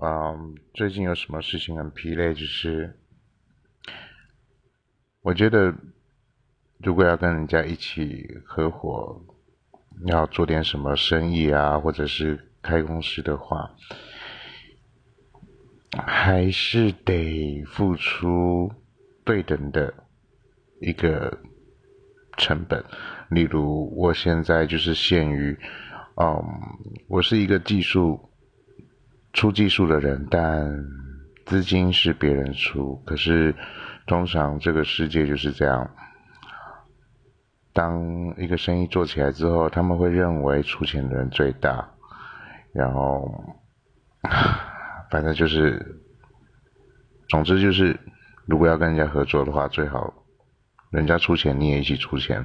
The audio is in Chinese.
嗯，最近有什么事情很疲累？就是我觉得，如果要跟人家一起合伙，要做点什么生意啊，或者是开公司的话，还是得付出对等的一个成本。例如，我现在就是限于，嗯，我是一个技术。出技术的人，但资金是别人出。可是通常这个世界就是这样，当一个生意做起来之后，他们会认为出钱的人最大。然后，反正就是，总之就是，如果要跟人家合作的话，最好人家出钱，你也一起出钱。